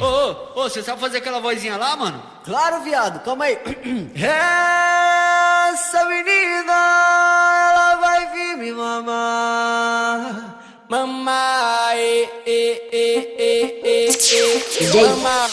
Ô, ô, ô, você sabe fazer aquela vozinha lá, mano? Claro, viado, calma aí. Essa menina, ela vai vir me mamar. Mamar, e, e, e, e, e, e, mamar.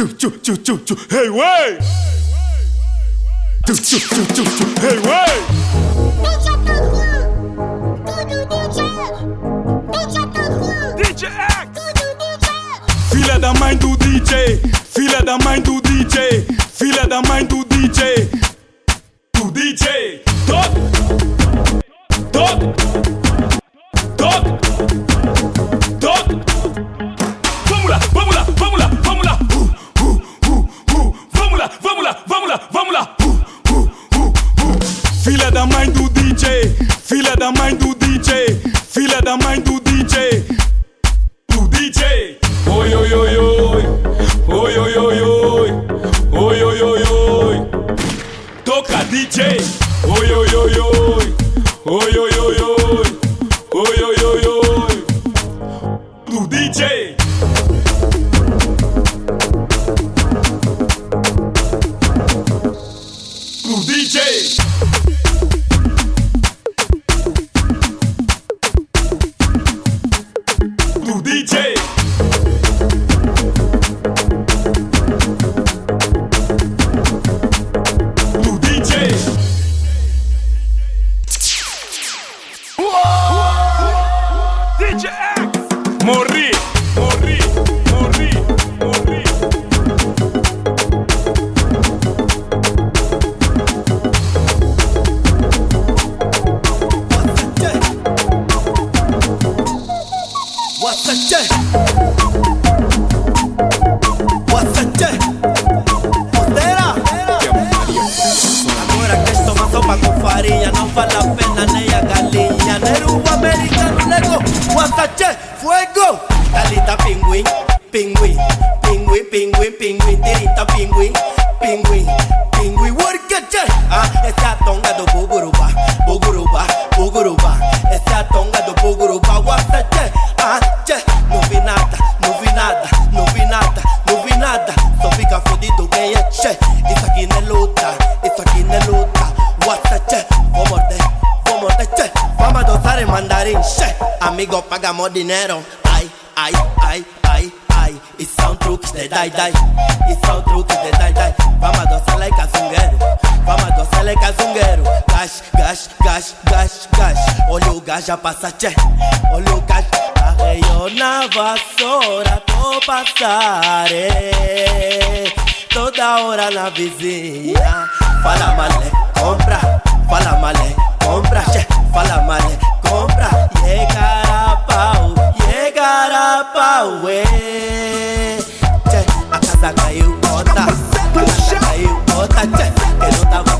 Tu tu tu tu tu hey way. Tu tu tu tu tu hey way. Deixa tocar. Tudo DJ. Deixa tocar. DJ X. Tudo DJ. Filha da mãe do DJ. Filha da mãe do DJ. Filha da mãe do DJ. Do DJ. Top, top. DJ. ita pingüin, pingüin, pingüin workacha. Ah, esa tonga do buguruba, buguruba, buguruba. Esa tonga do buguruba, wasa che. Ah, che, non vi nada, non vi nada, non vi nada, non vi nada. Sto fica fodito che è che. Ita chi ne lutta, ita chi ne lutta. Wasa che, può mordere, può mordere che. Vamos a dosare mandarin, che. Amigo, pagamos dinero. Ay, ay. De dai dai. Isso são truques de dai dai. Vamos dançar like cazungueiro. Vamos dançar like cazungueiro. Gás, gás, gás, gás, gás. Olha o gás já passa, tchê. Olha o gás. Arreio na vassoura, tô passar. eh. Toda hora na vizinha. Fala malé, compra. Fala malé, compra. Tchê. Fala malé, compra. Llegar a pau, llegar a casa caiu, bota. A casa caiu, bota, tchê. Que não tava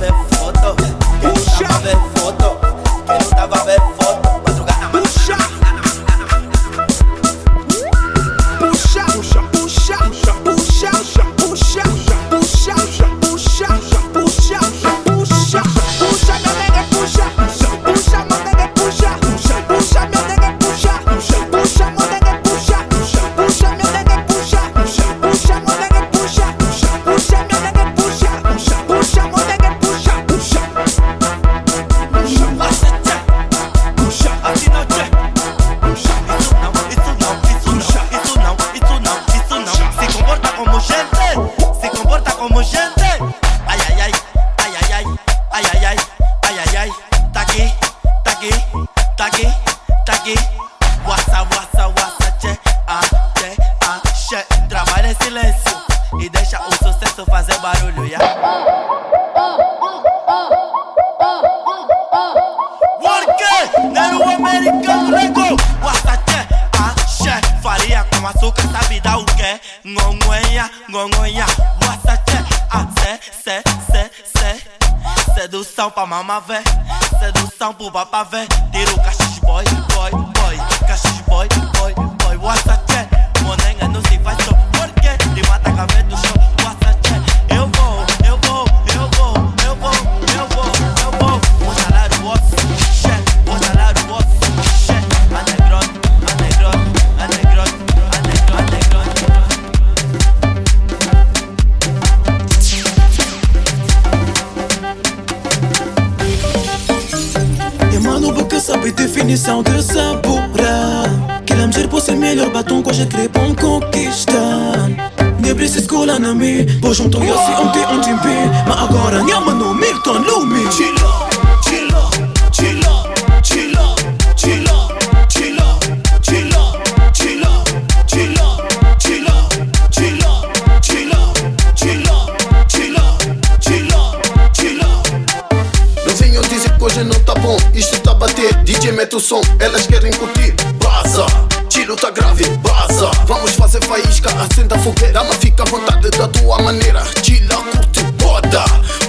americano negou. O axé, farinha com açúcar, sabe dar o quê? Ngongonha, ngongonha. O assaté, axé, sé, sé, sé. Sedução pra mamavé, sedução pro babavé. Tira o cachorro boy, boy, boy. Definição de sabura Que lamger por ser melhor batom que hoje crê bom conquistar Nem preciso colar na mim Vou junto e assim ontem um tempo Mas agora minha mano Milton Lumi Chilo, mete o som, elas querem curtir. Baza, tiro tá grave, baza. Vamos fazer faísca, acenda a fogueira. Mas fica à vontade da tua maneira. Tila, curte, boda.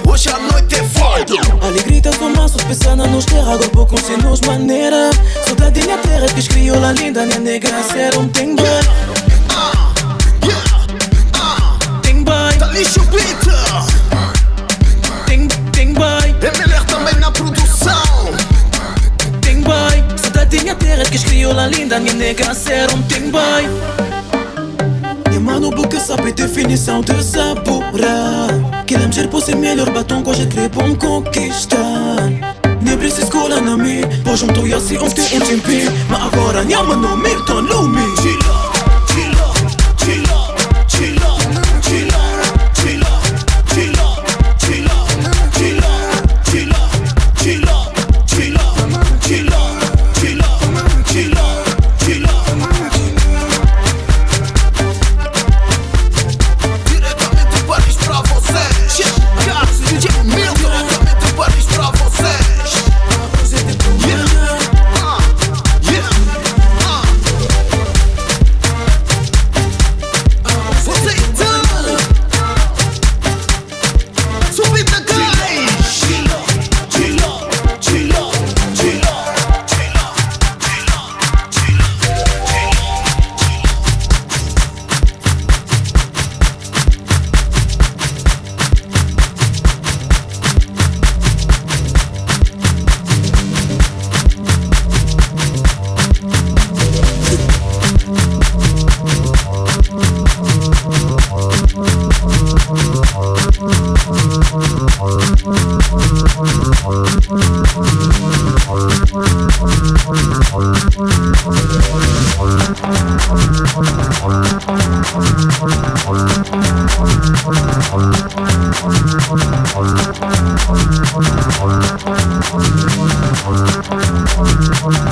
Hoje a noite é foda. Alegrita com maços, pensando nos terra, agora com se nos maneira. Soldadinha terra que escriola linda, minha negra, ser um. Tem boy, Tá lixo beat. tem, tem boy, Soldadinha terra que escriola linda, minha negra, ser um tem boy. E mano, porque sabe definição de sabura. Que lamger por ser melhor batom hoje crê bom conquistar. Nem preciso colar na mim, vou junto e assim ontem um tempinho. Mas agora, minha mano, Milton Lumi. Hola, hola.